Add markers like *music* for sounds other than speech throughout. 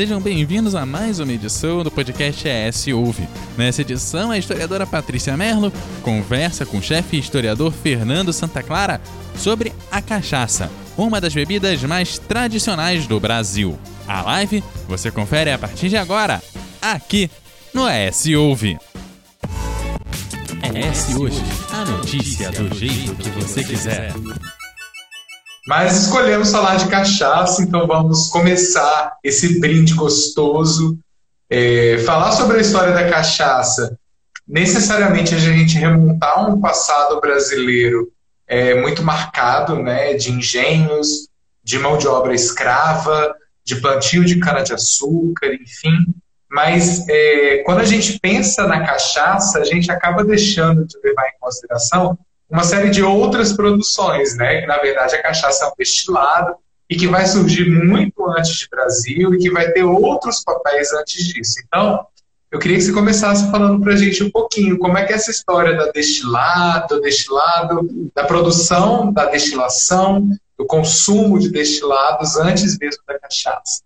sejam bem-vindos a mais uma edição do podcast ES Ouve. Nessa edição, a historiadora Patrícia Merlo conversa com o chefe historiador Fernando Santa Clara sobre a cachaça, uma das bebidas mais tradicionais do Brasil. A live você confere a partir de agora, aqui no ES Ouve. ES Hoje, a notícia do jeito que você quiser. Mas escolhemos falar de cachaça, então vamos começar esse brinde gostoso. É, falar sobre a história da cachaça, necessariamente a gente remontar um passado brasileiro é, muito marcado, né, de engenhos, de mão de obra escrava, de plantio de cana-de-açúcar, enfim. Mas é, quando a gente pensa na cachaça, a gente acaba deixando de levar em consideração uma série de outras produções, né? Que na verdade a cachaça é um destilado e que vai surgir muito antes de Brasil e que vai ter outros papéis antes disso. Então, eu queria que você começasse falando para a gente um pouquinho como é que é essa história da destilado, destilado, da produção, da destilação, do consumo de destilados antes mesmo da cachaça.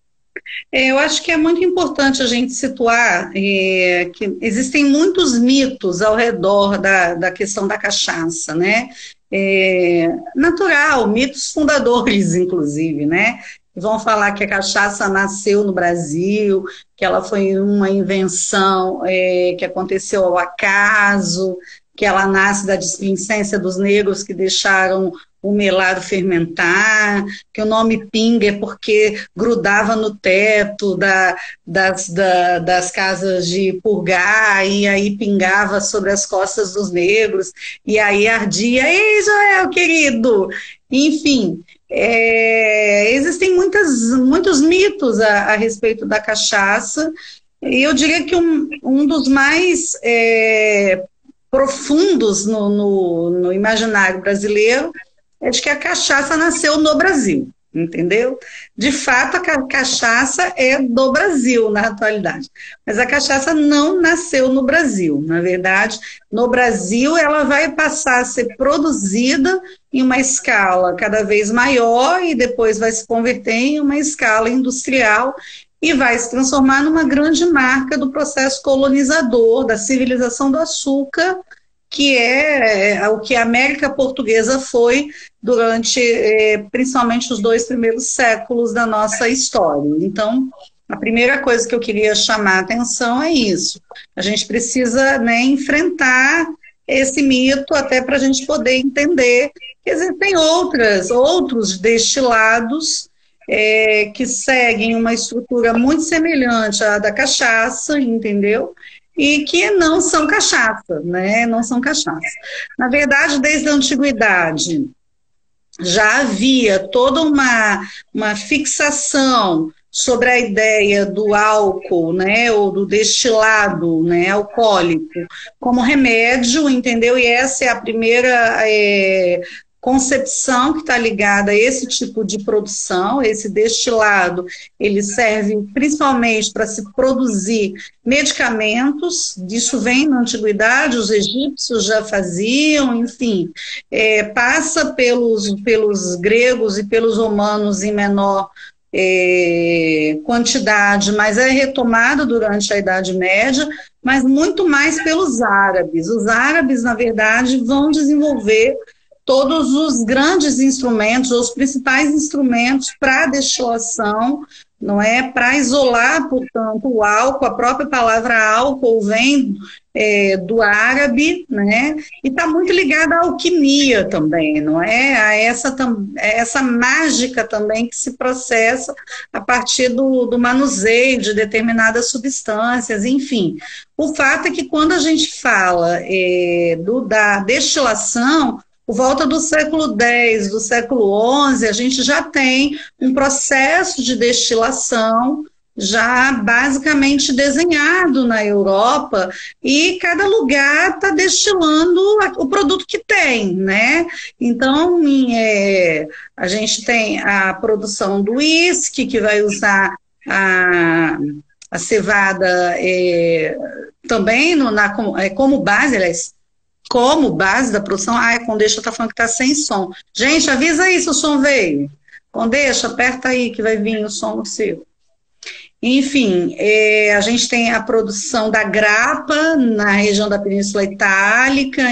É, eu acho que é muito importante a gente situar é, que existem muitos mitos ao redor da, da questão da cachaça, né? É, natural, mitos fundadores, *laughs* inclusive, né? Vão falar que a cachaça nasceu no Brasil, que ela foi uma invenção é, que aconteceu ao acaso, que ela nasce da displicência dos negros que deixaram o melado fermentar, que o nome pinga é porque grudava no teto da, das, da, das casas de purgar, e aí pingava sobre as costas dos negros, e aí ardia, ei Joel, querido! Enfim, é, existem muitas, muitos mitos a, a, respeito da cachaça, e eu diria que um, um dos mais é, profundos no, no, no imaginário brasileiro é de que a cachaça nasceu no Brasil, entendeu? De fato, a cachaça é do Brasil na atualidade, mas a cachaça não nasceu no Brasil. Na verdade, no Brasil, ela vai passar a ser produzida em uma escala cada vez maior e depois vai se converter em uma escala industrial e vai se transformar numa grande marca do processo colonizador da civilização do açúcar que é, é o que a América Portuguesa foi durante, é, principalmente, os dois primeiros séculos da nossa história. Então, a primeira coisa que eu queria chamar a atenção é isso. A gente precisa né, enfrentar esse mito até para a gente poder entender que existem outras, outros destilados é, que seguem uma estrutura muito semelhante à da cachaça, entendeu? e que não são cachaça, né? Não são cachaça. Na verdade, desde a antiguidade já havia toda uma, uma fixação sobre a ideia do álcool, né, ou do destilado, né, alcoólico, como remédio, entendeu? E essa é a primeira é, concepção que está ligada a esse tipo de produção, esse destilado, ele serve principalmente para se produzir medicamentos, disso vem na antiguidade, os egípcios já faziam, enfim, é, passa pelos, pelos gregos e pelos romanos em menor é, quantidade, mas é retomado durante a Idade Média, mas muito mais pelos árabes. Os árabes, na verdade, vão desenvolver todos os grandes instrumentos, os principais instrumentos para destilação, não é? Para isolar, portanto, o álcool, a própria palavra álcool vem é, do árabe, né? E está muito ligada à alquimia também, não é? A essa, essa mágica também que se processa a partir do, do manuseio de determinadas substâncias, enfim. O fato é que quando a gente fala é, do, da destilação, por volta do século X, do século XI, a gente já tem um processo de destilação já basicamente desenhado na Europa e cada lugar está destilando o produto que tem, né? Então, é, a gente tem a produção do uísque, que vai usar a, a cevada é, também no, na, é, como base, aliás, como base da produção. Ah, a Condeixa está falando que está sem som. Gente, avisa aí se o som veio. Condeixa, aperta aí que vai vir o som no seu. Enfim, é, a gente tem a produção da grapa na região da Península Itálica,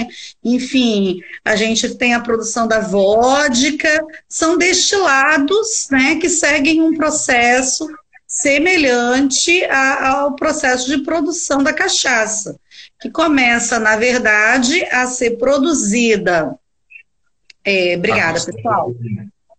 enfim, a gente tem a produção da vodka, são destilados né, que seguem um processo semelhante a, ao processo de produção da cachaça, que começa, na verdade, a ser produzida. É, obrigada, pessoal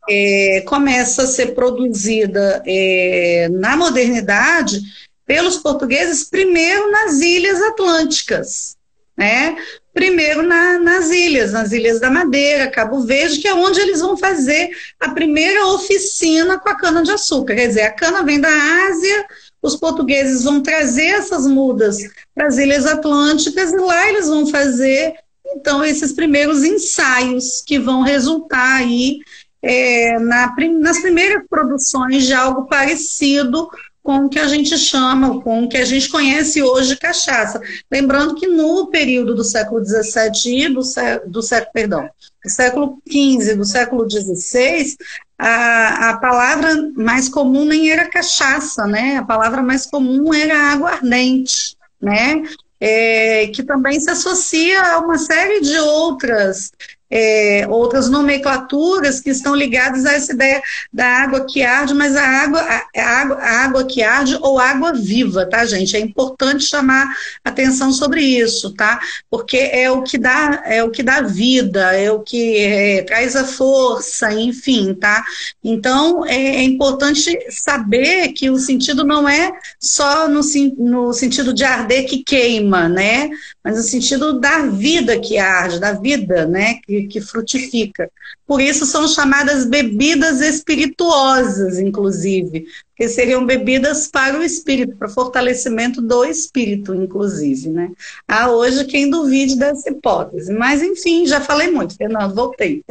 é, começa a ser produzida é, na modernidade pelos portugueses, primeiro nas ilhas atlânticas, né? Primeiro na, nas ilhas, nas ilhas da Madeira, Cabo Verde, que é onde eles vão fazer a primeira oficina com a cana-de-açúcar. Quer dizer, a cana vem da Ásia, os portugueses vão trazer essas mudas para as ilhas atlânticas e lá eles vão fazer, então, esses primeiros ensaios que vão resultar aí é, na, nas primeiras produções de algo parecido com o que a gente chama, com o que a gente conhece hoje cachaça. Lembrando que no período do século XVII e do, do século, perdão, do século XV, do século XVI, a, a palavra mais comum nem era cachaça, né? A palavra mais comum era aguardente, né? É, que também se associa a uma série de outras é, outras nomenclaturas que estão ligadas a essa ideia da água que arde, mas a água, a, água, a água que arde ou água viva, tá, gente? É importante chamar atenção sobre isso, tá? Porque é o que dá, é o que dá vida, é o que é, traz a força, enfim, tá? Então é, é, importante saber que o sentido não é só no, no sentido de arder que queima, né? Mas no sentido da vida que arde, da vida, né? Que, que, frutifica. Por isso são chamadas bebidas espirituosas, inclusive, que seriam bebidas para o espírito, para fortalecimento do espírito, inclusive, né? Há hoje quem duvide dessa hipótese, mas enfim, já falei muito, Fernando, voltei.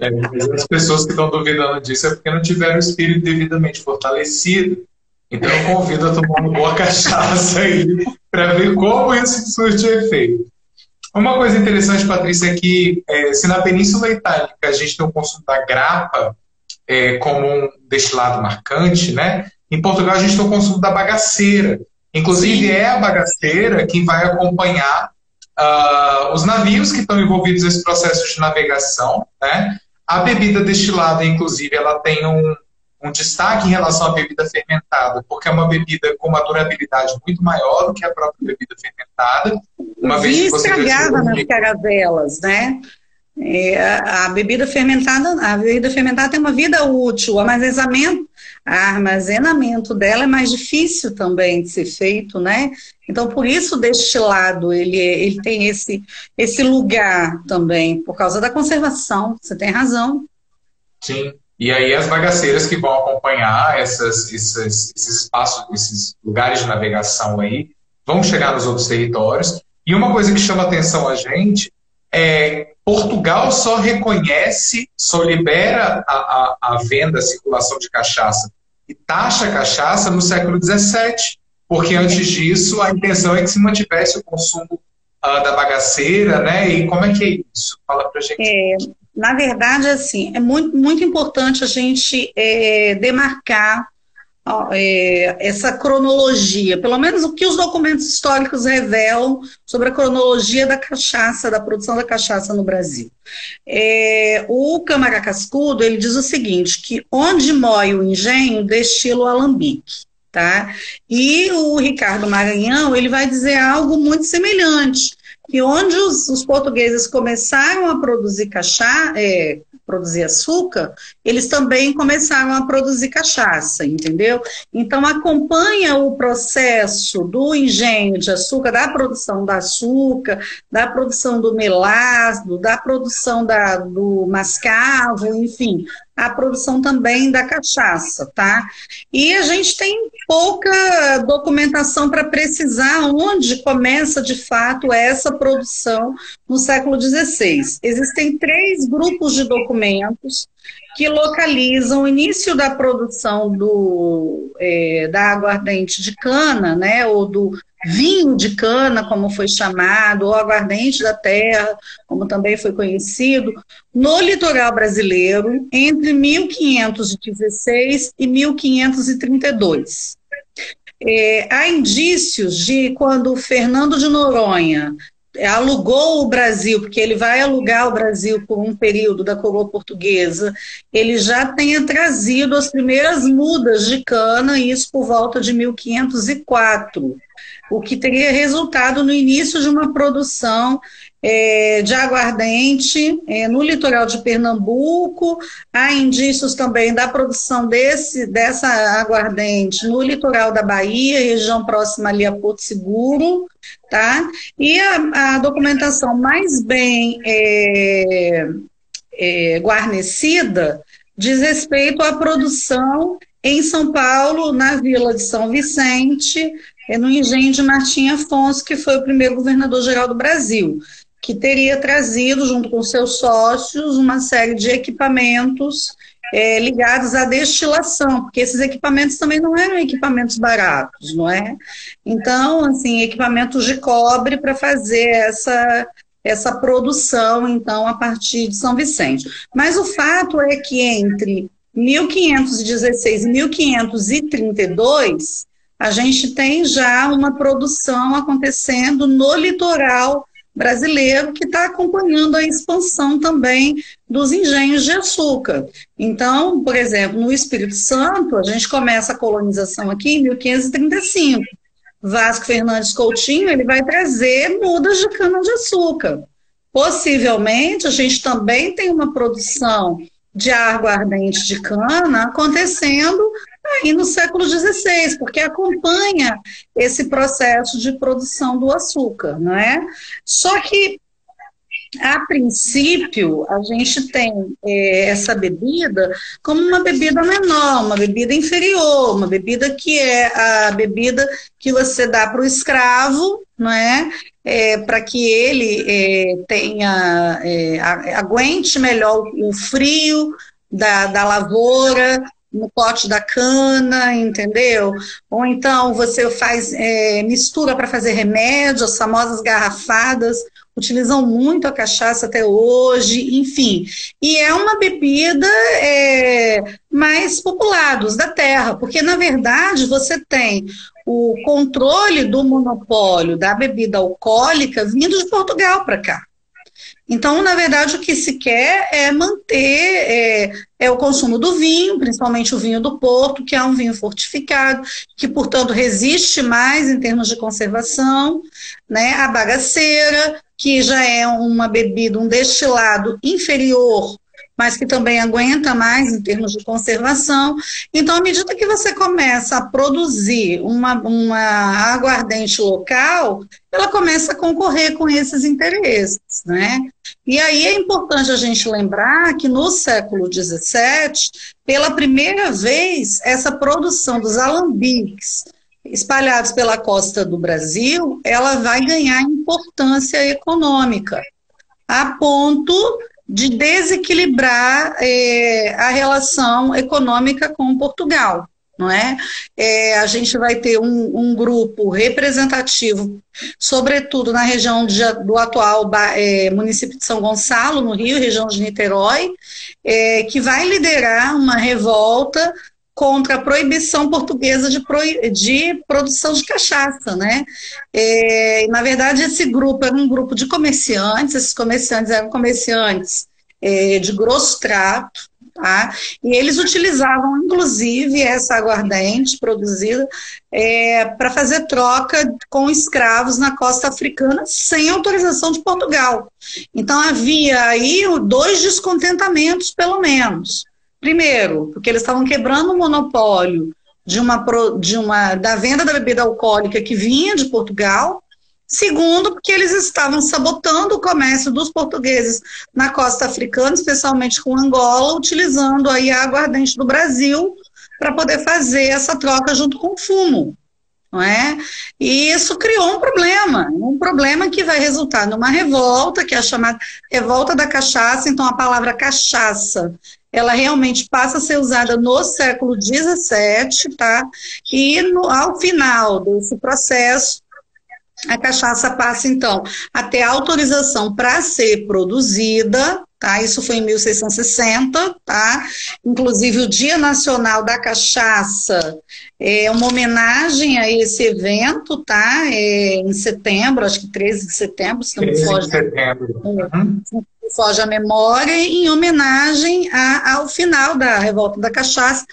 É, as pessoas que estão duvidando disso é porque não tiveram o espírito devidamente fortalecido. Então eu convido a tomar uma boa *laughs* cachaça aí para ver como isso surte efeito. Uma coisa interessante, Patrícia, é que é, se na Península Itálica a gente tem o consumo da grapa é, como um destilado marcante, né? Em Portugal a gente tem o consumo da bagaceira. Inclusive Sim. é a bagaceira que vai acompanhar uh, os navios que estão envolvidos nesse processo de navegação, né? A bebida destilada, inclusive, ela tem um, um destaque em relação à bebida fermentada, porque é uma bebida com uma durabilidade muito maior do que a própria bebida fermentada. Uma vez que você nas caravelas, né? É, a bebida fermentada, a bebida fermentada tem uma vida útil, o armazenamento, armazenamento dela é mais difícil também de ser feito, né? Então, por isso, destilado, ele, ele tem esse, esse lugar também, por causa da conservação, você tem razão. Sim, e aí as bagaceiras que vão acompanhar essas, esses, espaços, esses lugares de navegação aí, vão chegar nos outros territórios. E uma coisa que chama atenção a gente é Portugal só reconhece, só libera a, a, a venda, a circulação de cachaça e taxa cachaça no século XVII, porque antes disso a intenção é que se mantivesse o consumo uh, da bagaceira, né? E como é que é isso? Fala pra gente. É, na verdade, assim, é muito, muito importante a gente é, demarcar é, essa cronologia, pelo menos o que os documentos históricos revelam sobre a cronologia da cachaça, da produção da cachaça no Brasil. É, o Câmara Cascudo, ele diz o seguinte, que onde moe o engenho, destila o alambique. Tá? E o Ricardo Maranhão, ele vai dizer algo muito semelhante, que onde os, os portugueses começaram a produzir cachaça, é, produzir açúcar, eles também começaram a produzir cachaça, entendeu? Então acompanha o processo do engenho de açúcar, da produção do açúcar, da produção do melado, da produção da, do mascavo, enfim, a produção também da cachaça, tá? E a gente tem pouca documentação para precisar onde começa de fato essa produção no século XVI. Existem três grupos de documentos que localizam o início da produção do, é, da aguardente de cana, né, ou do vinho de cana, como foi chamado, ou aguardente da terra, como também foi conhecido, no litoral brasileiro entre 1516 e 1532. é, há indícios de quando Fernando de Noronha alugou o Brasil, porque ele vai alugar o Brasil por um período da coroa portuguesa, ele já tenha trazido as primeiras mudas de cana, isso por volta de 1504, o que teria resultado no início de uma produção é, de aguardente é, no litoral de Pernambuco. Há indícios também da produção desse, dessa aguardente no litoral da Bahia, região próxima ali a Porto Seguro. Tá? E a, a documentação mais bem é, é guarnecida diz respeito à produção em São Paulo, na Vila de São Vicente, é no engenho de Martim Afonso, que foi o primeiro governador-geral do Brasil que teria trazido, junto com seus sócios, uma série de equipamentos é, ligados à destilação, porque esses equipamentos também não eram equipamentos baratos, não é? Então, assim, equipamentos de cobre para fazer essa, essa produção, então, a partir de São Vicente. Mas o fato é que entre 1516 e 1532, a gente tem já uma produção acontecendo no litoral brasileiro que está acompanhando a expansão também dos engenhos de açúcar. Então, por exemplo, no Espírito Santo, a gente começa a colonização aqui em 1535. Vasco Fernandes Coutinho ele vai trazer mudas de cana-de-açúcar. Possivelmente, a gente também tem uma produção de aguardente de cana acontecendo aí no século XVI, porque acompanha esse processo de produção do açúcar, não é? Só que a princípio, a gente tem é, essa bebida como uma bebida menor, uma bebida inferior, uma bebida que é a bebida que você dá para o escravo, não é? é para que ele é, tenha é, aguente melhor o frio da, da lavoura, no pote da cana, entendeu? Ou então você faz é, mistura para fazer remédio, as famosas garrafadas, utilizam muito a cachaça até hoje, enfim. E é uma bebida é, mais popular dos da terra, porque na verdade você tem o controle do monopólio da bebida alcoólica vindo de Portugal para cá. Então, na verdade, o que se quer é manter é, é, o consumo do vinho, principalmente o vinho do Porto, que é um vinho fortificado, que, portanto, resiste mais em termos de conservação, né? A bagaceira, que já é uma bebida, um destilado inferior mas que também aguenta mais em termos de conservação. Então, à medida que você começa a produzir uma, uma aguardente local, ela começa a concorrer com esses interesses, né? E aí é importante a gente lembrar que no século XVII, pela primeira vez, essa produção dos alambiques espalhados pela costa do Brasil, ela vai ganhar importância econômica, a ponto de desequilibrar é, a relação econômica com Portugal. Não é? é a gente vai ter um, um, grupo representativo, sobretudo na região de, do atual é, município de São Gonçalo, no Rio, região de Niterói, é, que vai liderar uma revolta contra a proibição portuguesa de, pro, de produção de cachaça, né? É, na verdade, esse grupo era um grupo de comerciantes, esses comerciantes eram comerciantes é, de grosso trato, tá? E eles utilizavam, inclusive, essa aguardente produzida é, para fazer troca com escravos na costa africana sem autorização de Portugal. Então, havia aí dois descontentamentos, pelo menos. Primeiro, porque eles estavam quebrando o monopólio de uma, de uma, da venda da bebida alcoólica que vinha de Portugal. Segundo, porque eles estavam sabotando o comércio dos portugueses na costa africana, especialmente com Angola, utilizando aí a aguardente do Brasil para poder fazer essa troca junto com o fumo. Não é? E isso criou um problema, um problema que vai resultar numa revolta, que é a chamada revolta da cachaça. Então, a palavra cachaça ela realmente passa a ser usada no século XVII, tá? E no, ao final desse processo, A cachaça passa, então, a ter autorização para ser produzida, tá? Isso foi em 1660, tá? Inclusive, o Dia Nacional da Cachaça é uma homenagem a esse evento, tá? É em setembro, acho que 13 de setembro, se não me foge. de setembro. Uhum. Foge a memória, em homenagem a, ao final da Revolta da Cachaça,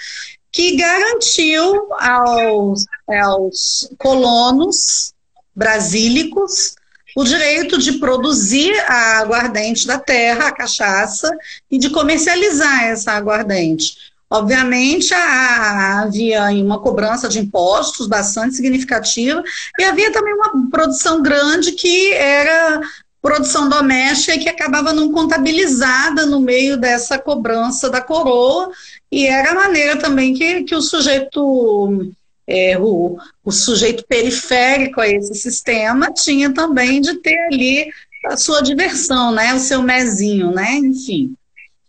que garantiu aos, aos colonos brasílicos o direito de produzir a aguardente da terra, a cachaça, e de comercializar essa aguardente. Obviamente, havia uma cobrança de impostos bastante significativa e havia também uma produção grande que era produção doméstica que acabava não contabilizada no meio dessa cobrança da coroa, e era a maneira também que, que o sujeito é, o, o sujeito periférico a esse sistema tinha também de ter ali a sua diversão, né? O seu mezinho, né? Enfim,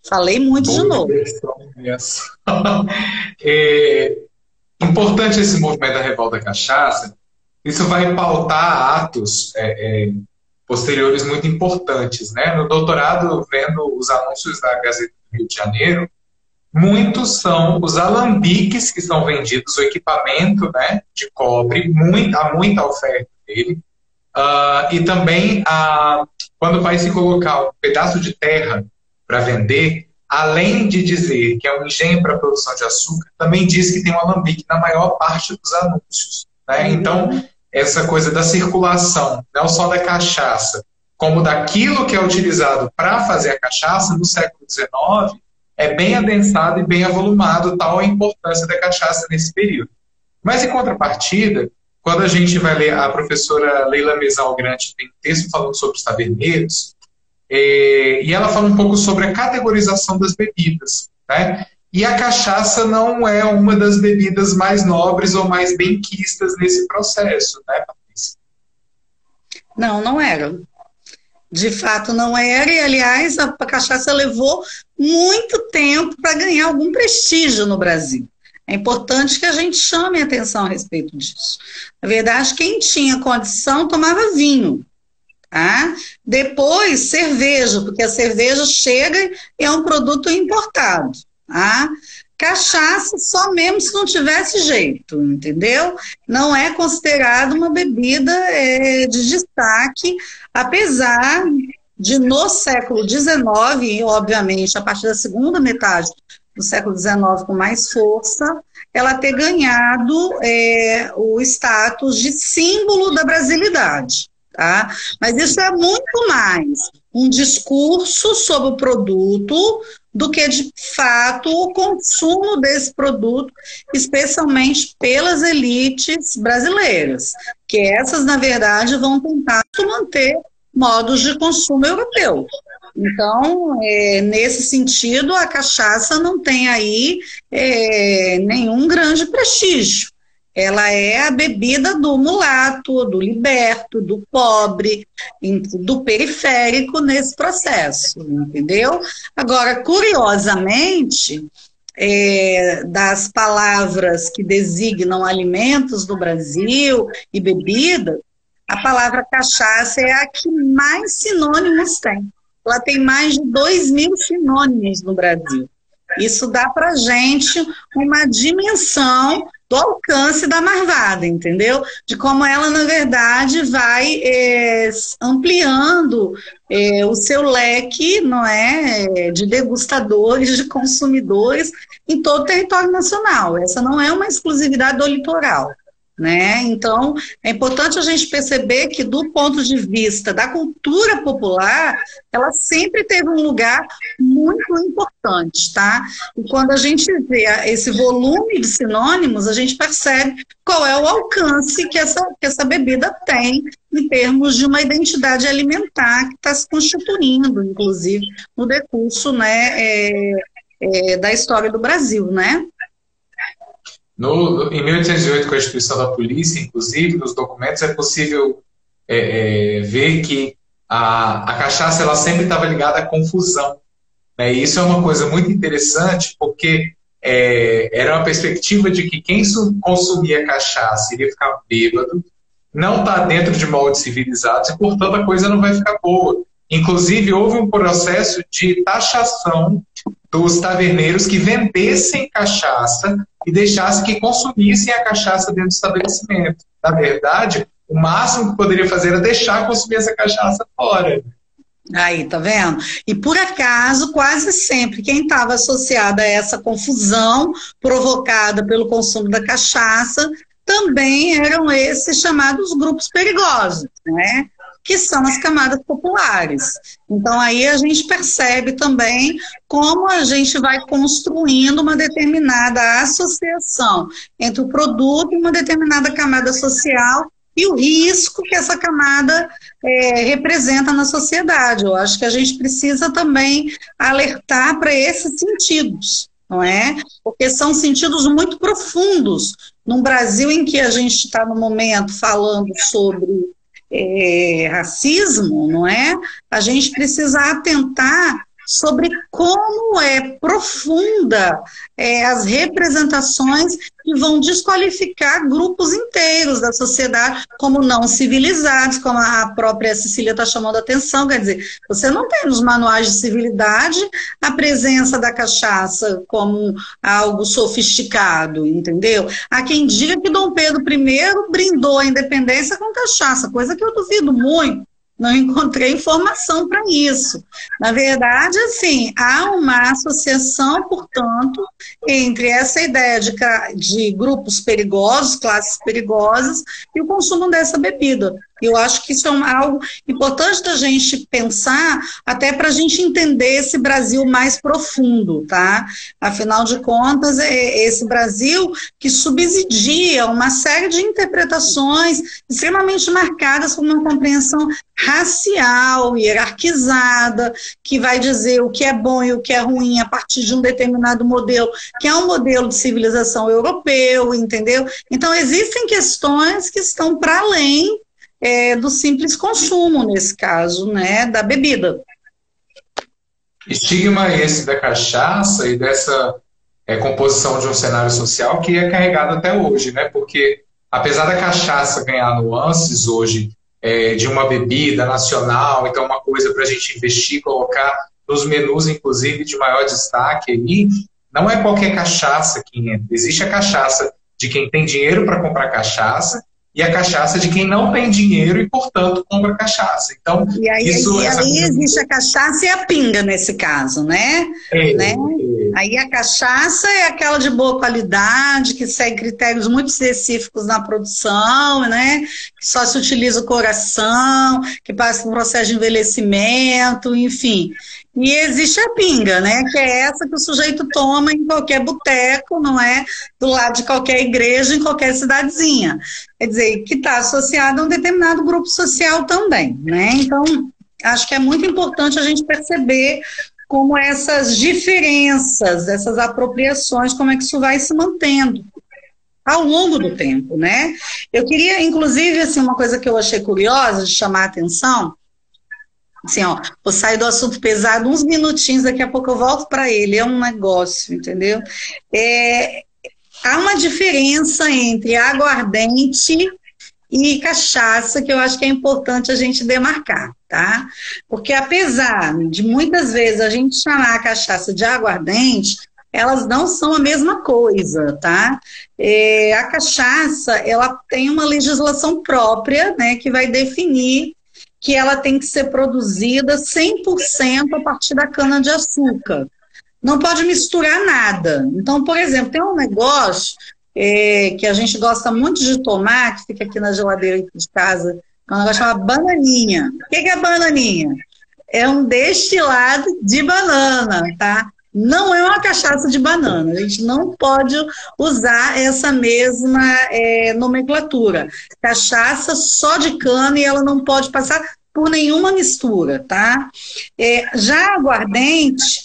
falei muito Boa de novo. *laughs* é, importante esse movimento da revolta cachaça. Isso vai pautar atos é, é, posteriores muito importantes, né? No doutorado, vendo os anúncios da Gazeta do Rio de Janeiro, Muitos são os alambiques que são vendidos, o equipamento né, de cobre, muito, há muita oferta dele. Uh, e também, uh, quando vai se colocar um pedaço de terra para vender, além de dizer que é um engenho para a produção de açúcar, também diz que tem um alambique na maior parte dos anúncios. Né? Então, essa coisa da circulação, não só da cachaça, como daquilo que é utilizado para fazer a cachaça no século XIX, é bem adensado e bem avolumado, tal a importância da cachaça nesse período. Mas, em contrapartida, quando a gente vai ler, a professora Leila Mesal Grande tem um texto falando sobre os taberneiros, é, e ela fala um pouco sobre a categorização das bebidas. Né? E a cachaça não é uma das bebidas mais nobres ou mais bem-quistas nesse processo, né, Patrícia? Não, não era. De fato, não era, e aliás, a cachaça levou muito tempo para ganhar algum prestígio no Brasil. É importante que a gente chame atenção a respeito disso. Na verdade, quem tinha condição tomava vinho. Tá? Depois, cerveja, porque a cerveja chega e é um produto importado. Tá? Cachaça só mesmo se não tivesse jeito, entendeu? Não é considerada uma bebida é, de destaque, apesar de no século XIX, e obviamente a partir da segunda metade do século XIX com mais força, ela ter ganhado é, o status de símbolo da brasilidade. Tá? Mas isso é muito mais um discurso sobre o produto do que de fato o consumo desse produto, especialmente pelas elites brasileiras, que essas, na verdade, vão tentar manter modos de consumo europeu. Então, é, nesse sentido, a cachaça não tem aí é, nenhum grande prestígio ela é a bebida do mulato, do liberto, do pobre, do periférico nesse processo, entendeu? Agora, curiosamente, é, das palavras que designam alimentos do Brasil e bebida, a palavra cachaça é a que mais sinônimos tem. Ela tem mais de 2 mil sinônimos no Brasil. Isso dá para gente uma dimensão do alcance da marvada, entendeu? De como ela, na verdade, vai é, ampliando é, o seu leque, não é, de degustadores, de consumidores em todo o território nacional. Essa não é uma exclusividade do litoral. Né? Então, é importante a gente perceber que, do ponto de vista da cultura popular, ela sempre teve um lugar muito importante, tá? E quando a gente vê esse volume de sinônimos, a gente percebe qual é o alcance que essa, que essa bebida tem em termos de uma identidade alimentar que está se constituindo, inclusive, no decurso né, é, é, da história do Brasil, né? No, em 1808, com a instituição da polícia, inclusive, nos documentos é possível é, é, ver que a, a cachaça ela sempre estava ligada à confusão. Né? E isso é uma coisa muito interessante, porque é, era uma perspectiva de que quem consumia cachaça iria ficar bêbado, não está dentro de moldes civilizados e, portanto, a coisa não vai ficar boa. Inclusive, houve um processo de taxação dos taverneiros que vendessem cachaça e deixassem que consumissem a cachaça dentro do estabelecimento. Na verdade, o máximo que poderia fazer era deixar consumir essa cachaça fora. Aí, tá vendo? E por acaso, quase sempre, quem estava associado a essa confusão provocada pelo consumo da cachaça também eram esses chamados grupos perigosos, né? Que são as camadas populares. Então, aí a gente percebe também como a gente vai construindo uma determinada associação entre o produto e uma determinada camada social e o risco que essa camada é, representa na sociedade. Eu acho que a gente precisa também alertar para esses sentidos, não é? Porque são sentidos muito profundos. Num Brasil em que a gente está no momento falando sobre é, racismo, não é? A gente precisa atentar sobre como é profunda é, as representações que vão desqualificar grupos inteiros da sociedade como não civilizados, como a própria Cecília está chamando a atenção, quer dizer, você não tem nos manuais de civilidade a presença da cachaça como algo sofisticado, entendeu? Há quem diga que Dom Pedro I brindou a independência com cachaça, coisa que eu duvido muito, não encontrei informação para isso. Na verdade, assim, há uma associação, portanto, entre essa ideia de, de grupos perigosos, classes perigosas, e o consumo dessa bebida. Eu acho que isso é algo importante da gente pensar, até para a gente entender esse Brasil mais profundo, tá? Afinal de contas, é esse Brasil que subsidia uma série de interpretações extremamente marcadas por uma compreensão racial, hierarquizada, que vai dizer o que é bom e o que é ruim a partir de um determinado modelo, que é um modelo de civilização europeu, entendeu? Então, existem questões que estão para além é, do simples consumo, nesse caso, né, da bebida. Estigma esse da cachaça e dessa é, composição de um cenário social que é carregado até hoje, né? Porque apesar da cachaça ganhar nuances hoje é, de uma bebida nacional, então uma coisa para a gente investir, colocar nos menus, inclusive, de maior destaque aí, não é qualquer cachaça que entra. Existe a cachaça de quem tem dinheiro para comprar cachaça e a cachaça de quem não tem dinheiro e, portanto, compra cachaça. Então, e aí, isso, e aí existe a cachaça e a pinga nesse caso, né? É, né? É. Aí a cachaça é aquela de boa qualidade, que segue critérios muito específicos na produção, né? Que só se utiliza o coração, que passa por um processo de envelhecimento, enfim. E existe a pinga, né? Que é essa que o sujeito toma em qualquer boteco, não é? Do lado de qualquer igreja, em qualquer cidadezinha. Quer dizer, que está associado a um determinado grupo social também, né? Então, acho que é muito importante a gente perceber como essas diferenças, essas apropriações, como é que isso vai se mantendo ao longo do tempo, né? Eu queria, inclusive, assim, uma coisa que eu achei curiosa de chamar a atenção, Assim, ó, vou sair do assunto pesado uns minutinhos, daqui a pouco eu volto para ele. É um negócio, entendeu? É, há uma diferença entre aguardente e cachaça que eu acho que é importante a gente demarcar, tá? Porque apesar de muitas vezes a gente chamar a cachaça de aguardente, elas não são a mesma coisa, tá? É, a cachaça, ela tem uma legislação própria, né, que vai definir que ela tem que ser produzida 100% a partir da cana-de-açúcar. Não pode misturar nada. Então, por exemplo, tem um negócio é, que a gente gosta muito de tomar, que fica aqui na geladeira de casa, é um negócio chamado bananinha. O que é bananinha? É um destilado de banana, tá? Não é uma cachaça de banana. A gente não pode usar essa mesma é, nomenclatura. Cachaça só de cana e ela não pode passar por nenhuma mistura, tá? É, já aguardente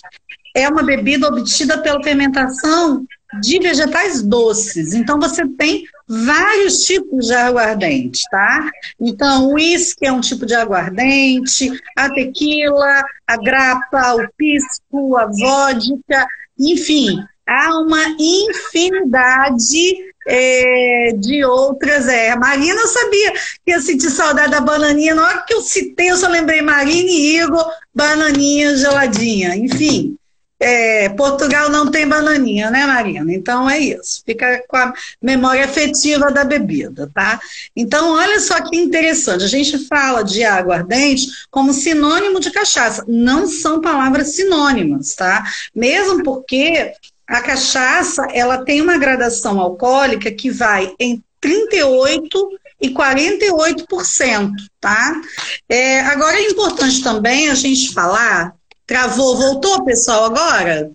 é uma bebida obtida pela fermentação de vegetais doces. Então, você tem vários tipos de aguardente, tá? Então, o uísque é um tipo de aguardente, a tequila, a grapa, o pisco, a vodka, enfim, há uma infinidade é, de outras. É, Marina sabia que ia sentir saudade da bananinha. Na hora que eu citei, eu só lembrei Marina e Igor, bananinha geladinha. Enfim, é, Portugal não tem bananinha, né, Marina? Então é isso. Fica com a memória afetiva da bebida, tá? Então, olha só que interessante. A gente fala de aguardente como sinônimo de cachaça. Não são palavras sinônimas, tá? Mesmo porque a cachaça ela tem uma gradação alcoólica que vai em 38 e 48%, tá? É, agora é importante também a gente falar. Travou, voltou, pessoal, agora?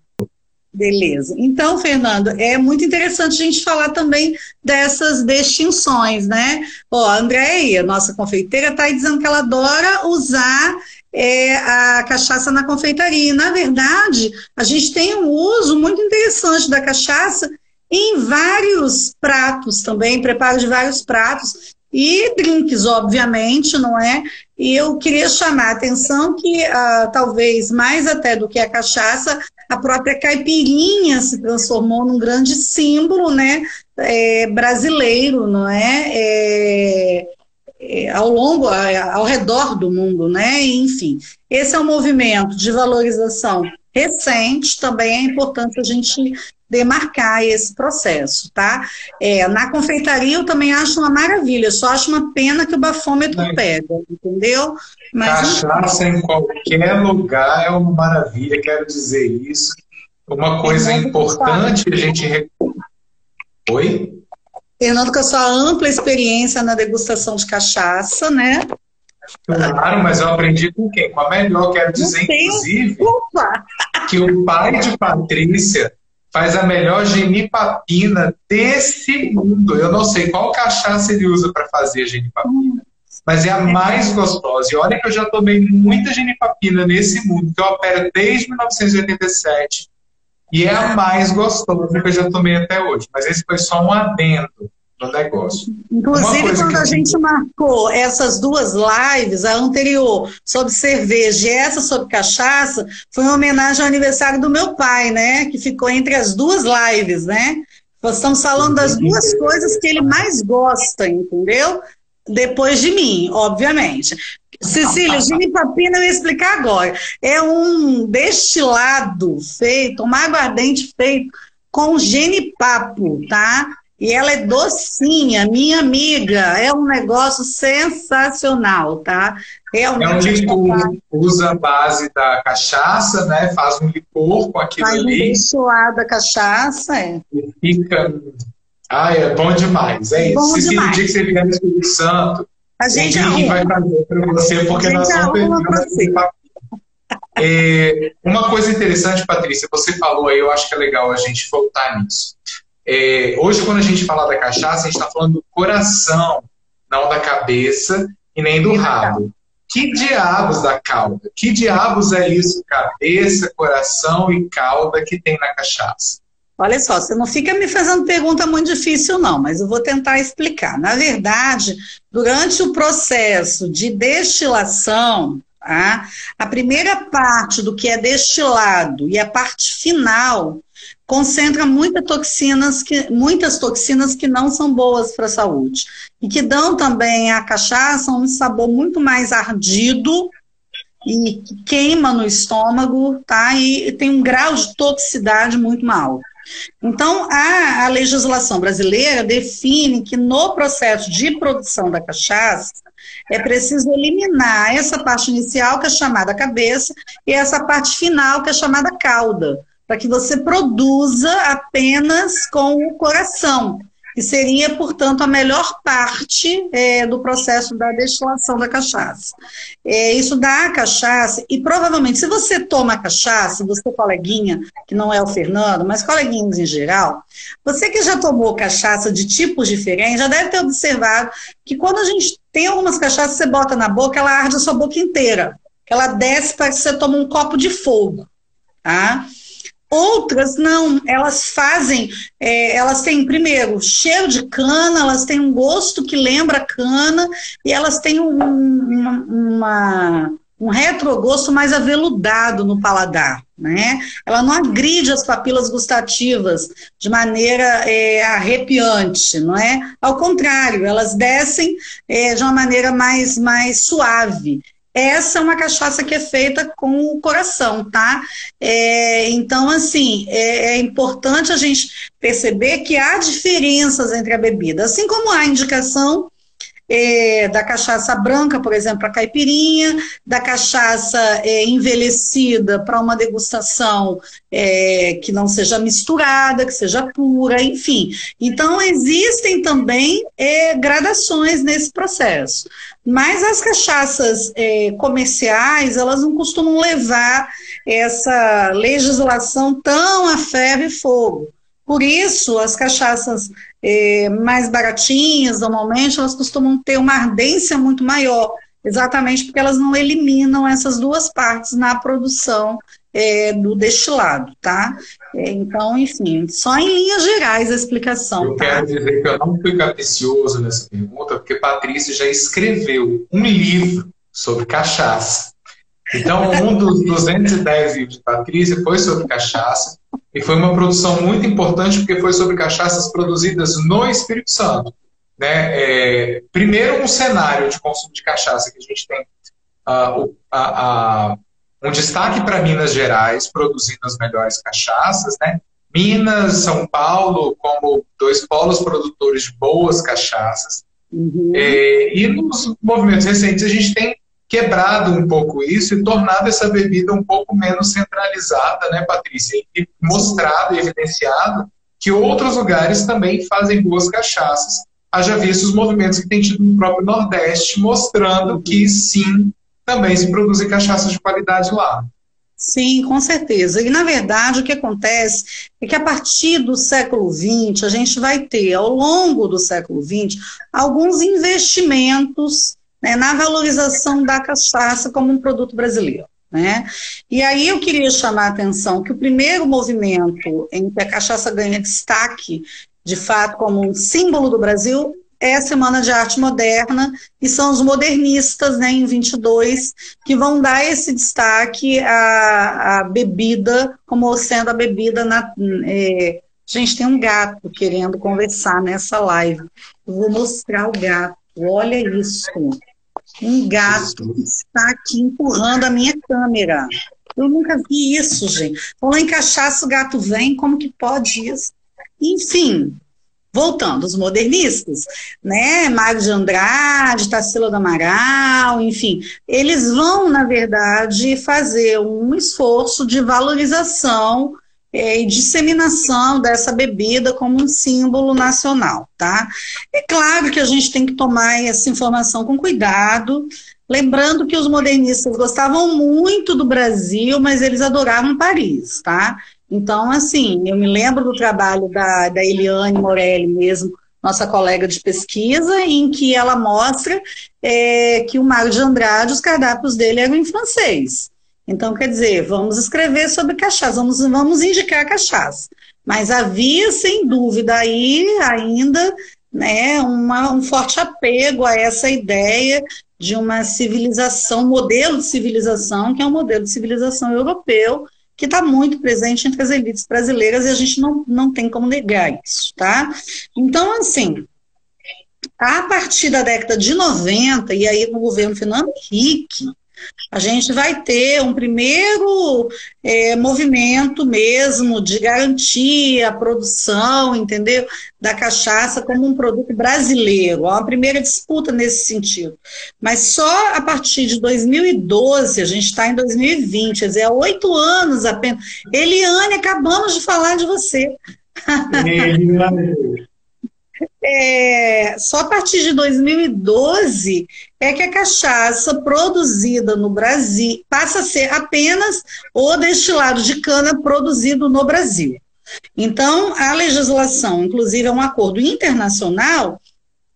Beleza. Então, Fernando, é muito interessante a gente falar também dessas distinções, né? Ó, a Andréia, nossa confeiteira, está dizendo que ela adora usar é, a cachaça na confeitaria. E, na verdade, a gente tem um uso muito interessante da cachaça em vários pratos também, preparo de vários pratos e drinks, obviamente, não é? E eu queria chamar a atenção que, uh, talvez mais até do que a cachaça, a própria caipirinha se transformou num grande símbolo, né, é, brasileiro, não é? é é, ao longo, ao redor do mundo, né? Enfim, esse é um movimento de valorização recente, também é importante a gente demarcar esse processo, tá? É, na confeitaria eu também acho uma maravilha, só acho uma pena que o bafômetro pega, entendeu? Mas, Cachaça em qualquer lugar é uma maravilha, quero dizer isso. Uma coisa importante a gente... Oi? Fernando, com a sua ampla experiência na degustação de cachaça, né? Claro, mas eu aprendi com quem? Com a melhor, quero dizer, inclusive, que o pai de Patrícia faz a melhor genipapina desse mundo. Eu não sei qual cachaça ele usa para fazer genipapina, mas é a mais gostosa. E olha que eu já tomei muita genipapina nesse mundo, que eu opero desde 1987. E é a mais gostosa que eu já tomei até hoje. Mas esse foi só um adendo no negócio. Inclusive, quando a gente marcou essas duas lives, a anterior sobre cerveja e essa sobre cachaça, foi uma homenagem ao aniversário do meu pai, né? Que ficou entre as duas lives, né? Nós estamos falando das duas coisas que ele mais gosta, entendeu? Depois de mim, obviamente. Cecília, ginipapina eu ia explicar agora. É um destilado feito, uma aguardente feito com genipapo, tá? E ela é docinha, minha amiga. É um negócio sensacional, tá? Realmente. É um licor, usa a base da cachaça, né? Faz um licor com aquilo Faz ali. Faz da cachaça, é. E fica... Ah, é bom demais. É, é isso. Se dia que você vier no Espírito Santo, a gente Ninguém vai fazer para você, porque nós vamos perder é, Uma coisa interessante, Patrícia, você falou aí, eu acho que é legal a gente voltar nisso. É, hoje, quando a gente fala da cachaça, a gente está falando do coração, não da cabeça e nem do rabo. Que diabos da cauda? Que diabos é isso, cabeça, coração e cauda que tem na cachaça? Olha só, você não fica me fazendo pergunta muito difícil, não, mas eu vou tentar explicar. Na verdade, durante o processo de destilação, tá, a primeira parte do que é destilado e a parte final concentra muita toxinas que, muitas toxinas que não são boas para a saúde e que dão também à cachaça um sabor muito mais ardido e que queima no estômago, tá? E tem um grau de toxicidade muito alto. Então, a, a, legislação brasileira define que no processo de produção da cachaça é preciso eliminar essa parte inicial, que é chamada cabeça, e essa parte final, que é chamada cauda, para que você produza apenas com o coração que seria, portanto, a melhor parte é, do processo da destilação da cachaça. É, isso dá a cachaça, e provavelmente, se você toma cachaça, você coleguinha, que não é o Fernando, mas coleguinhas em geral, você que já tomou cachaça de tipos diferentes, já deve ter observado que quando a gente tem algumas cachaças, você bota na boca, ela arde a sua boca inteira. Ela desce para que você toma um copo de fogo. Tá? Outras não, elas fazem, é, elas têm primeiro cheiro de cana, elas têm um gosto que lembra cana e elas têm um, uma, uma, um retrogosto mais aveludado no paladar, né? Ela não agride as papilas gustativas de maneira é, arrepiante, não é? Ao contrário, elas descem é, de uma maneira mais, mais suave. Essa é uma cachaça que é feita com o coração, tá? É, então, assim, é, é, importante a gente perceber que há diferenças entre a bebida, assim como há indicação é, da cachaça branca, por exemplo, a caipirinha, da cachaça é, envelhecida para uma degustação é, que não seja misturada, que seja pura, enfim. Então, existem também é, gradações nesse processo. Mas as cachaças é, comerciais, elas não costumam levar essa legislação tão a ferro e fogo. Por isso, as cachaças é, mais baratinhas, normalmente, elas costumam ter uma ardência muito maior, exatamente porque elas não eliminam essas duas partes na produção é, do destilado, tá? É, então, enfim, só em linhas gerais a explicação. Eu tá? quero dizer que eu não fui capicioso nessa pergunta, porque Patrícia já escreveu um livro sobre cachaça. Então, um dos 210 livros de Patrícia foi sobre cachaça. E foi uma produção muito importante porque foi sobre cachaças produzidas no Espírito Santo. Né? É, primeiro, um cenário de consumo de cachaça que a gente tem uh, a, a, um destaque para Minas Gerais, produzindo as melhores cachaças. Né? Minas, São Paulo, como dois polos produtores de boas cachaças. Uhum. É, e nos movimentos recentes a gente tem quebrado um pouco isso e tornado essa bebida um pouco menos centralizada, né, Patrícia? E mostrado evidenciado que outros lugares também fazem boas cachaças. Haja visto os movimentos que tem tido no próprio Nordeste, mostrando que sim, também se produzem cachaças de qualidade lá. Sim, com certeza. E, na verdade, o que acontece é que a partir do século XX, a gente vai ter, ao longo do século XX, alguns investimentos né, na valorização da cachaça como um produto brasileiro. Né? E aí eu queria chamar a atenção que o primeiro movimento em que a cachaça ganha destaque, de fato, como um símbolo do Brasil, é a Semana de Arte Moderna, e são os modernistas, né, em 22, que vão dar esse destaque à, à bebida, como sendo a bebida na, é, gente, tem um gato querendo conversar nessa live. Eu vou mostrar o gato. Olha isso. Um gato está aqui empurrando a minha câmera. Eu nunca vi isso, gente. Falou em cachaça, o gato vem, como que pode isso? Enfim, voltando, os modernistas, né? Mário de Andrade, Tarsila do Amaral, enfim, eles vão, na verdade, fazer um esforço de valorização é, e disseminação dessa bebida como um símbolo nacional, tá? É claro que a gente tem que tomar essa informação com cuidado, lembrando que os modernistas gostavam muito do Brasil, mas eles adoravam Paris, tá? Então, assim, eu me lembro do trabalho da, da Eliane Morelli mesmo, nossa colega de pesquisa, em que ela mostra é, que o Mário de Andrade, os cardápios dele eram em francês. Então, quer dizer, vamos escrever sobre cachaça, vamos, vamos indicar cachaça. Mas havia, sem dúvida, aí ainda né, uma, um forte apego a essa ideia de uma civilização, modelo de civilização, que é um modelo de civilização europeu, que está muito presente entre as elites brasileiras e a gente não, não tem como negar isso, tá? Então, assim, a partir da década de 90, e aí no governo Fernando Henrique, a gente vai ter um primeiro é, movimento mesmo de garantir a produção, entendeu? Da cachaça como um produto brasileiro. Uma primeira disputa nesse sentido. Mas só a partir de 2012, a gente está em 2020, quer dizer, há oito anos apenas. Eliane, acabamos de falar de você. Eliane. É, só a partir de 2012 é que a cachaça produzida no Brasil passa a ser apenas o destilado de cana produzido no Brasil. Então, a legislação, inclusive é um acordo internacional,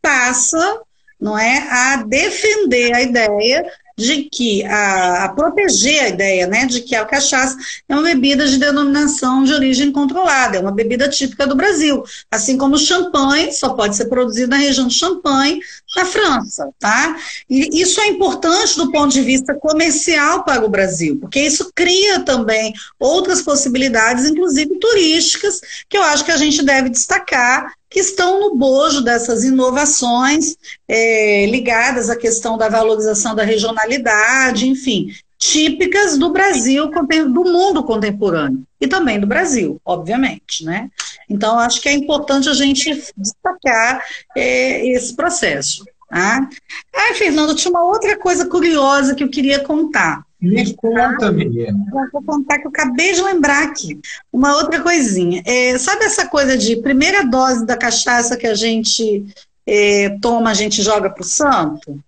passa não é, a defender a ideia de que a, a, proteger a ideia, né, de que a cachaça é uma bebida de denominação de origem controlada, é uma bebida típica do Brasil, assim como o champanhe só pode ser produzido na região de Champagne, na França, tá? E isso é importante do ponto de vista comercial para o Brasil, porque isso cria também outras possibilidades, inclusive turísticas, que eu acho que a gente deve destacar que estão no bojo dessas inovações é, ligadas à questão da valorização da regionalidade, enfim, típicas do Brasil, do mundo contemporâneo e também do Brasil, obviamente, né? Então, acho que é importante a gente destacar é, esse processo. Tá? Ah, Fernando, tinha uma outra coisa curiosa que eu queria contar. Me conta, menina. Vou contar que eu acabei de lembrar aqui. Uma outra coisinha. É, sabe essa coisa de primeira dose da cachaça que a gente é, toma, a gente joga para o santo?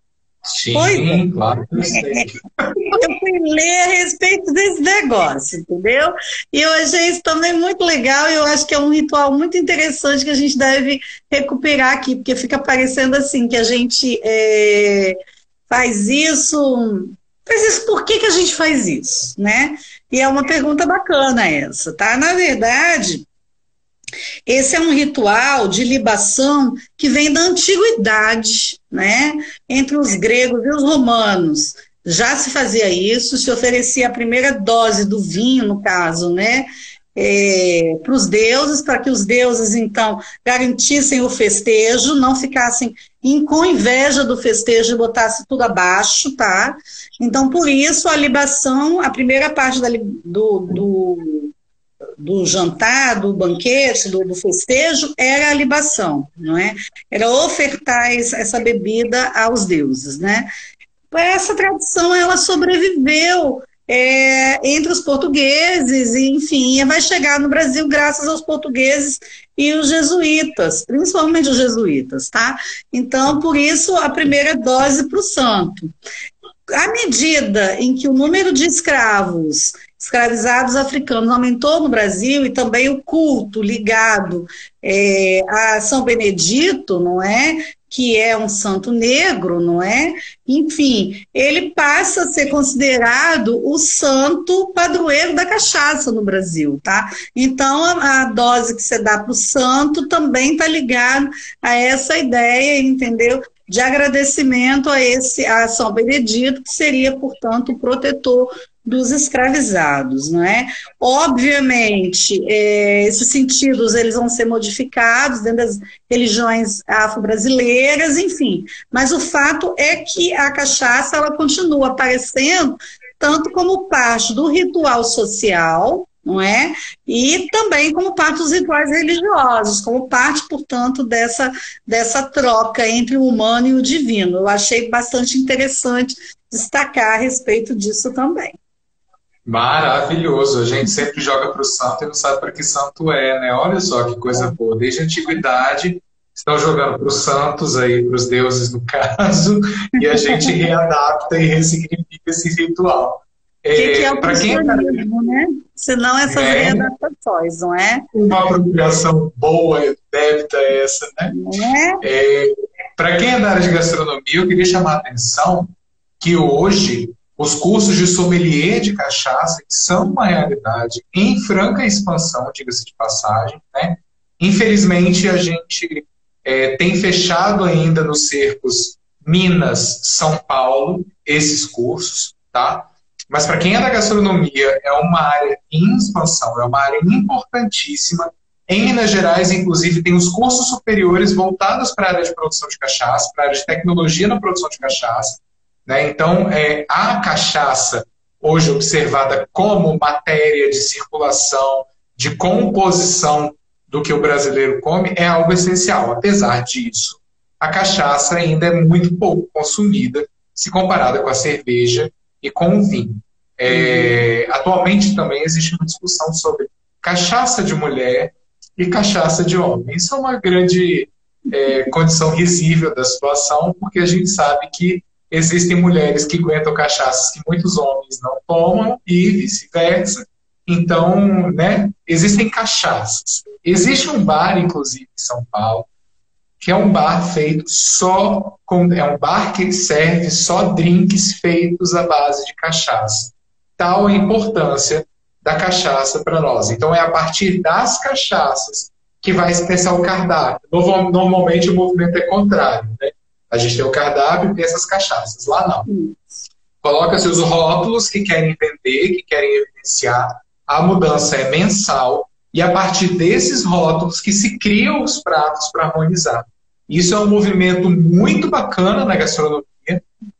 Sim, pois é. claro que eu sei. Eu fui ler a respeito desse negócio, entendeu? E eu achei isso também muito legal e eu acho que é um ritual muito interessante que a gente deve recuperar aqui, porque fica parecendo assim, que a gente é, faz isso mas isso, por que, que a gente faz isso, né? E é uma pergunta bacana essa, tá? Na verdade, esse é um ritual de libação que vem da antiguidade, né? Entre os gregos e os romanos. Já se fazia isso, se oferecia a primeira dose do vinho, no caso, né? É, para os deuses, para que os deuses, então, garantissem o festejo, não ficassem em, com inveja do festejo e botassem tudo abaixo, tá? Então, por isso, a libação, a primeira parte da, do, do, do jantar, do banquete, do, do, festejo, era a libação, não é? Era ofertar essa bebida aos deuses, né? Essa tradição, ela sobreviveu é, entre os portugueses, e, enfim, vai chegar no Brasil graças aos portugueses e os jesuítas, principalmente os jesuítas, tá? Então, por isso, a primeira dose para o santo. À medida em que o número de escravos, escravizados africanos aumentou no Brasil e também o culto ligado é, a São Benedito, não é? Que é um santo negro, não é? Enfim, ele passa a ser considerado o santo padroeiro da cachaça no Brasil, tá? Então, a, a dose que você dá para o santo também está ligada a essa ideia, entendeu? De agradecimento a esse a São Benedito, que seria, portanto, o protetor dos escravizados, não é? Obviamente, é, esses sentidos eles vão ser modificados dentro das religiões afro-brasileiras, enfim. Mas o fato é que a cachaça ela continua aparecendo tanto como parte do ritual social, não é? E também como parte dos rituais religiosos, como parte, portanto, dessa, dessa troca entre o humano e o divino. Eu achei bastante interessante destacar a respeito disso também. Maravilhoso. A gente sempre joga para o santo e não sabe para que santo é, né? Olha só que coisa boa. Desde a antiguidade estão jogando para os santos aí, para os deuses no *laughs* caso, e a gente readapta e ressignifica esse ritual. O que, que, é o cristianismo, quem... né? Senão essas é, readaptações, não é? Uma apropriação boa, débita essa, né? É? É, para quem é da área de gastronomia, eu queria chamar a atenção que hoje os cursos de sommelier de cachaça são uma realidade em franca expansão, diga-se de passagem. Né? Infelizmente, a gente é, tem fechado ainda nos cercos Minas, São Paulo, esses cursos, tá? Mas para quem é da gastronomia, é uma área em expansão, é uma área importantíssima. Em Minas Gerais, inclusive, tem os cursos superiores voltados para a área de produção de cachaça, para a área de tecnologia na produção de cachaça. Né? Então, é, a cachaça, hoje observada como matéria de circulação, de composição do que o brasileiro come, é algo essencial. Apesar disso, a cachaça ainda é muito pouco consumida se comparada com a cerveja e com o vinho. É, uhum. Atualmente também existe uma discussão sobre cachaça de mulher e cachaça de homem. Isso é uma grande é, condição risível da situação, porque a gente sabe que existem mulheres que aguentam cachaças que muitos homens não tomam e vice-versa. Então, né, existem cachaças. Existe um bar, inclusive, em São Paulo, que é um bar feito só com. É um bar que serve só drinks feitos à base de cachaça. Tal a importância da cachaça para nós. Então, é a partir das cachaças que vai se pensar o cardápio. Normalmente, o movimento é contrário. Né? A gente tem o cardápio e tem essas cachaças. Lá não. Coloca-se os rótulos que querem vender, que querem evidenciar. A mudança é mensal e a partir desses rótulos que se criam os pratos para harmonizar. Isso é um movimento muito bacana na gastronomia.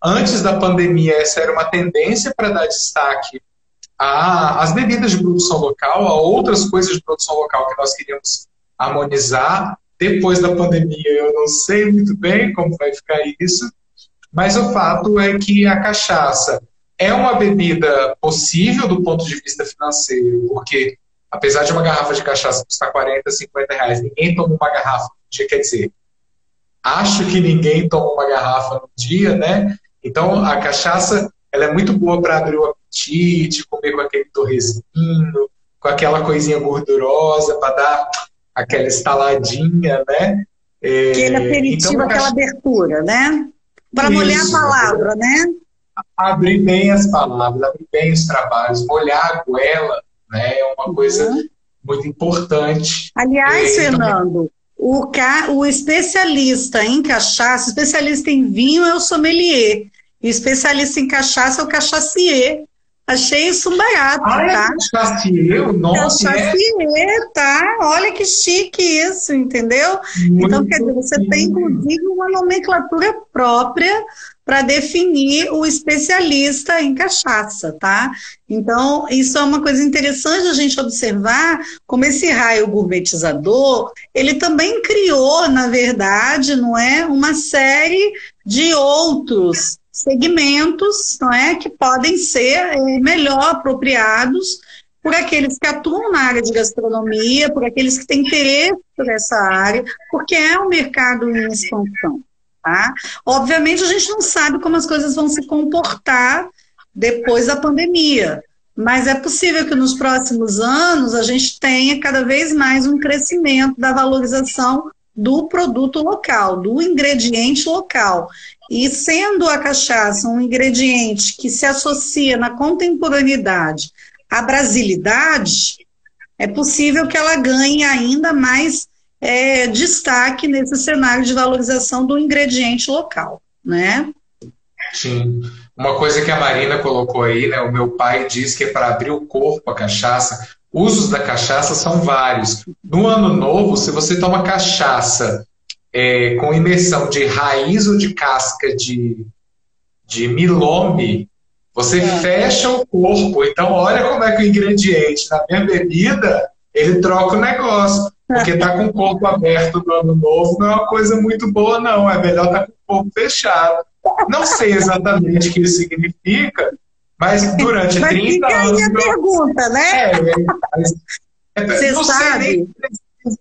Antes da pandemia, essa era uma tendência para dar destaque às bebidas de produção local, a outras coisas de produção local que nós queríamos harmonizar. Depois da pandemia, eu não sei muito bem como vai ficar isso, mas o fato é que a cachaça é uma bebida possível do ponto de vista financeiro, porque apesar de uma garrafa de cachaça custar 40, 50 reais, ninguém toma uma garrafa no dia, quer dizer, acho que ninguém toma uma garrafa no dia, né? Então a cachaça ela é muito boa para abrir o apetite, comer com aquele torresminho, com aquela coisinha gordurosa para dar aquela estaladinha, né? É, Aquele aperitivo, então, aquela abertura, né? Para molhar a palavra, né? Abrir bem as palavras, abrir bem os trabalhos, molhar a goela, né? É uma coisa uhum. muito importante. Aliás, é, Fernando, o, ca... o especialista em cachaça, especialista em vinho é o sommelier. E especialista em cachaça é o cachacier. Achei isso barato, ah, é tá? Cachacier, o nome Cachacier, é... tá? Olha que chique isso, entendeu? Muito então, quer dizer, você tem, inclusive, uma nomenclatura própria para definir o especialista em cachaça, tá? Então, isso é uma coisa interessante a gente observar, como esse raio gourmetizador, ele também criou, na verdade, não é, uma série de outros segmentos não é, que podem ser é, melhor apropriados por aqueles que atuam na área de gastronomia, por aqueles que têm interesse por essa área, porque é um mercado em expansão. Tá? Obviamente, a gente não sabe como as coisas vão se comportar depois da pandemia, mas é possível que nos próximos anos a gente tenha cada vez mais um crescimento da valorização do produto local, do ingrediente local. E sendo a cachaça um ingrediente que se associa na contemporaneidade à brasilidade, é possível que ela ganhe ainda mais é, destaque nesse cenário de valorização do ingrediente local, né? Sim. Uma coisa que a Marina colocou aí, né? O meu pai diz que é para abrir o corpo a cachaça. Usos da cachaça são vários. No ano novo, se você toma cachaça é, com imersão de raiz ou de casca de, de milome, você é. fecha o corpo. Então, olha como é que o ingrediente na minha bebida ele troca o negócio. Porque tá com o corpo aberto no ano novo não é uma coisa muito boa, não. É melhor estar tá com o corpo fechado. Não sei exatamente o que isso significa, mas durante mas 30 anos. Aí a pergunta, né? É, mas, é, Você não sabe? Sei nem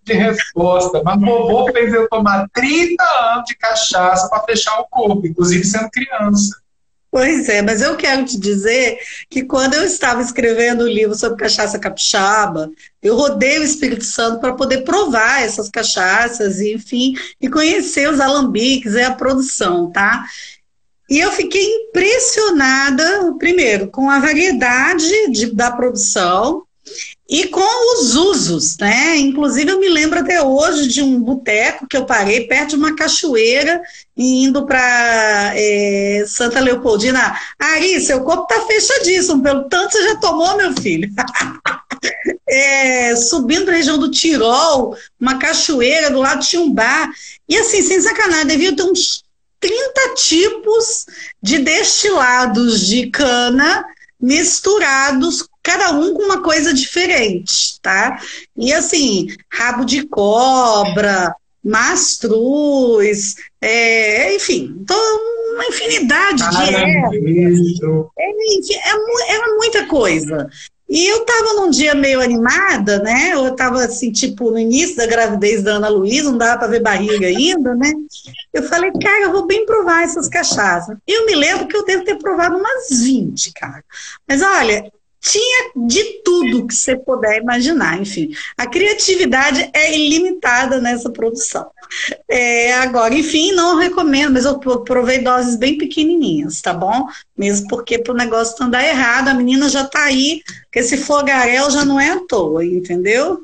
de resposta, mas vovô fez eu tomar 30 anos de cachaça para fechar o corpo, inclusive sendo criança. Pois é, mas eu quero te dizer que quando eu estava escrevendo o livro sobre cachaça capixaba, eu rodei o Espírito Santo para poder provar essas cachaças, enfim, e conhecer os alambiques e a produção, tá? E eu fiquei impressionada, primeiro, com a variedade de, da produção e com os usos, né? Inclusive, eu me lembro até hoje de um boteco que eu parei perto de uma cachoeira indo para é, Santa Leopoldina. Ari, seu corpo tá fechadíssimo, pelo tanto você já tomou, meu filho. *laughs* é, subindo a região do Tirol, uma cachoeira, do lado tinha um bar. E assim, sem sacanagem, devia ter uns 30 tipos de destilados de cana misturados cada um com uma coisa diferente, tá? E assim, rabo de cobra, mastruz, é, enfim, então, uma infinidade de ervas. É, é, é muita coisa. E eu estava num dia meio animada, né? Eu estava assim, tipo, no início da gravidez da Ana Luísa, não dava para ver barriga ainda, né? Eu falei, cara, eu vou bem provar essas cachaças. Eu me lembro que eu devo ter provado umas 20, cara. Mas olha, tinha de tudo que você puder imaginar, enfim. A criatividade é ilimitada nessa produção. É, agora, enfim, não recomendo, mas eu provei doses bem pequenininhas, tá bom? Mesmo porque para o negócio não dar errado, a menina já está aí, porque esse fogaréu já não é à toa, entendeu?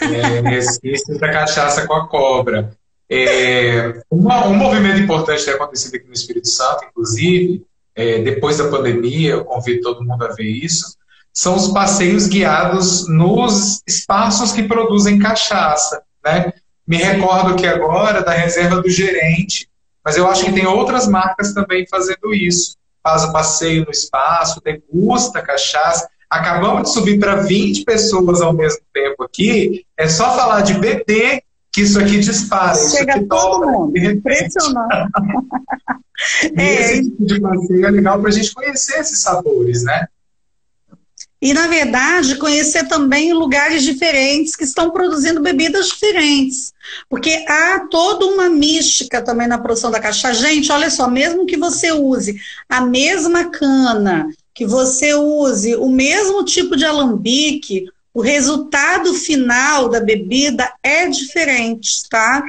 É, esse da cachaça com a cobra. É, uma, um movimento importante que tem acontecido aqui no Espírito Santo, inclusive, é, depois da pandemia, eu convido todo mundo a ver isso, são os passeios guiados nos espaços que produzem cachaça. Né? Me recordo que agora da reserva do gerente, mas eu acho que tem outras marcas também fazendo isso. Faz o passeio no espaço, degusta cachaça. Acabamos de subir para 20 pessoas ao mesmo tempo aqui. É só falar de beber que isso aqui dispara. Chega isso todo mundo. Impressionante. e *laughs* *laughs* é. esse tipo de passeio é legal para a gente conhecer esses sabores, né? E, na verdade, conhecer também lugares diferentes que estão produzindo bebidas diferentes. Porque há toda uma mística também na produção da cachaça. Gente, olha só, mesmo que você use a mesma cana, que você use o mesmo tipo de alambique, o resultado final da bebida é diferente, tá?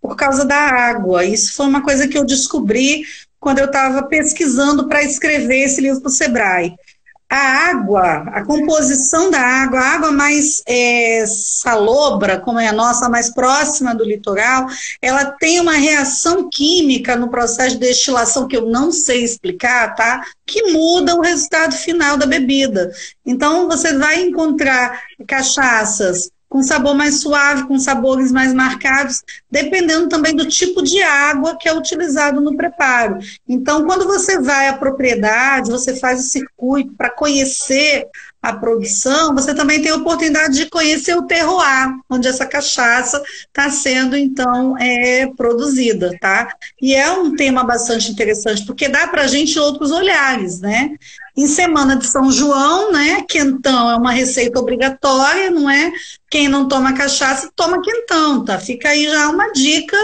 Por causa da água. Isso foi uma coisa que eu descobri quando eu estava pesquisando para escrever esse livro para o Sebrae a água, a composição da água, a água mais é, salobra, como é a nossa, mais próxima do litoral, ela tem uma reação química no processo de destilação que eu não sei explicar, tá? Que muda o resultado final da bebida. Então, você vai encontrar cachaças com sabor mais suave, com sabores mais marcados, dependendo também do tipo de água que é utilizado no preparo. Então, quando você vai à propriedade, você faz o circuito para conhecer a produção, você também tem a oportunidade de conhecer o terroir, onde essa cachaça está sendo, então, é, produzida, tá? E é um tema bastante interessante, porque dá para a gente outros olhares, né? Em semana de São João, né? Quentão é uma receita obrigatória, não é? Quem não toma cachaça, toma quentão, tá? Fica aí já uma dica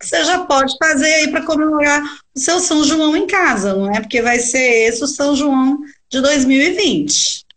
que você já pode fazer aí para comemorar o seu São João em casa, não é? Porque vai ser esse o São João de 2020.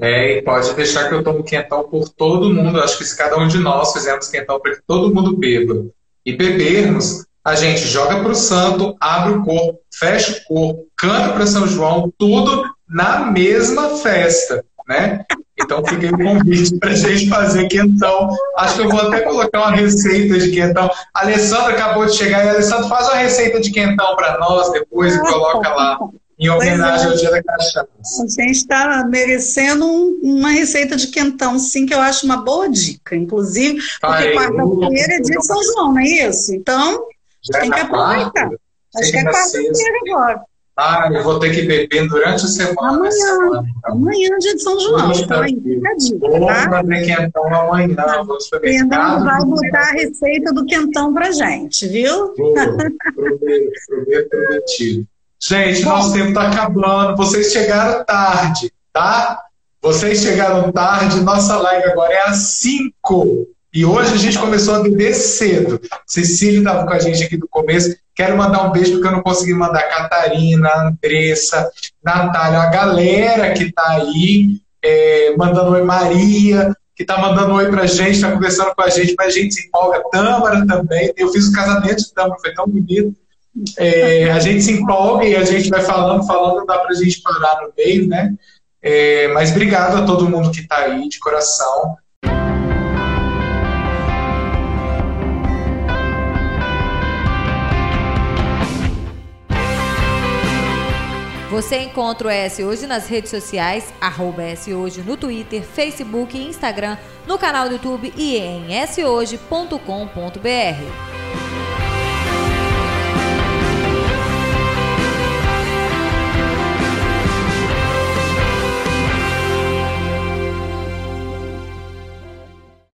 É, e pode deixar que eu tomo quentão por todo mundo. Acho que se cada um de nós fizermos quentão para que todo mundo beba e bebermos, a gente joga para o santo, abre o corpo, fecha o corpo, canta para São João, tudo na mesma festa, né? Então fica aí o convite para a gente fazer quentão. Acho que eu vou até colocar uma receita de quentão. A Alessandra acabou de chegar e a Alessandra faz uma receita de quentão para nós depois e coloca lá em homenagem é. ao Dia da Cachaça. A gente está merecendo um, uma receita de quentão, sim, que eu acho uma boa dica. Inclusive, porque quarta-feira é dia de São João, não é isso? Então, Já tem que aproveitar. Acho que é quarta-feira agora. Ah, eu vou ter que beber durante a semana. Amanhã, semana, então. amanhã é dia de São João. Então aí fica a dica, Vou tá? fazer quentão amanhã. Vou Fernando vai botar a receita do quentão pra gente, viu? Vou, prometo, prometo, prometido. Gente, nosso tempo está acabando. Vocês chegaram tarde, tá? Vocês chegaram tarde. Nossa live agora é às 5. E hoje a gente começou a beber cedo. Cecília estava com a gente aqui do começo. Quero mandar um beijo porque eu não consegui mandar Catarina, Andressa, Natália, a galera que está aí, é, mandando oi Maria, que está mandando oi pra gente, está conversando com a gente, mas a gente se empolga. Tâmara também. Eu fiz o casamento de Tâmara, foi tão bonito. É, a gente se empolga e a gente vai falando, falando, dá para a gente parar no meio, né? É, mas obrigado a todo mundo que está aí, de coração. Você encontra o S Hoje nas redes sociais, arroba S Hoje no Twitter, Facebook e Instagram, no canal do YouTube e em shoje.com.br.